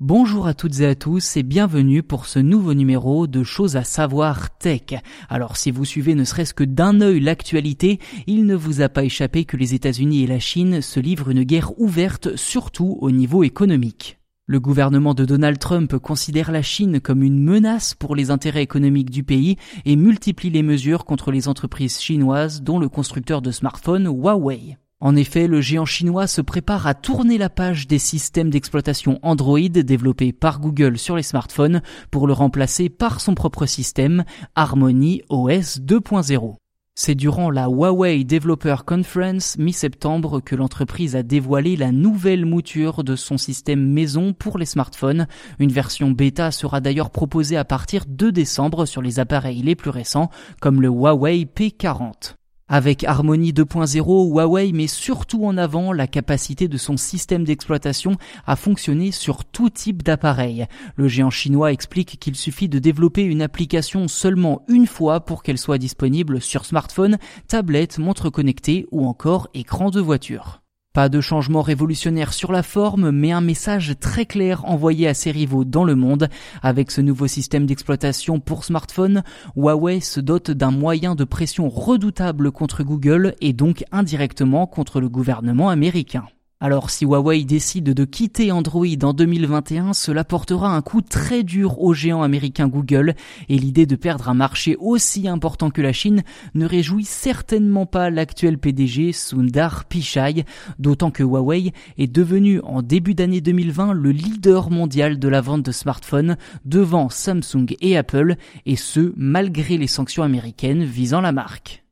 Bonjour à toutes et à tous et bienvenue pour ce nouveau numéro de Choses à savoir tech. Alors si vous suivez ne serait-ce que d'un œil l'actualité, il ne vous a pas échappé que les États-Unis et la Chine se livrent une guerre ouverte surtout au niveau économique. Le gouvernement de Donald Trump considère la Chine comme une menace pour les intérêts économiques du pays et multiplie les mesures contre les entreprises chinoises dont le constructeur de smartphones Huawei. En effet, le géant chinois se prépare à tourner la page des systèmes d'exploitation Android développés par Google sur les smartphones pour le remplacer par son propre système, Harmony OS 2.0. C'est durant la Huawei Developer Conference mi-septembre que l'entreprise a dévoilé la nouvelle mouture de son système maison pour les smartphones. Une version bêta sera d'ailleurs proposée à partir de décembre sur les appareils les plus récents comme le Huawei P40. Avec Harmony 2.0, Huawei met surtout en avant la capacité de son système d'exploitation à fonctionner sur tout type d'appareil. Le géant chinois explique qu'il suffit de développer une application seulement une fois pour qu'elle soit disponible sur smartphone, tablette, montre connectée ou encore écran de voiture. Pas de changement révolutionnaire sur la forme, mais un message très clair envoyé à ses rivaux dans le monde. Avec ce nouveau système d'exploitation pour smartphone, Huawei se dote d'un moyen de pression redoutable contre Google et donc indirectement contre le gouvernement américain. Alors si Huawei décide de quitter Android en 2021, cela portera un coup très dur au géant américain Google et l'idée de perdre un marché aussi important que la Chine ne réjouit certainement pas l'actuel PDG Sundar Pichai, d'autant que Huawei est devenu en début d'année 2020 le leader mondial de la vente de smartphones devant Samsung et Apple et ce malgré les sanctions américaines visant la marque.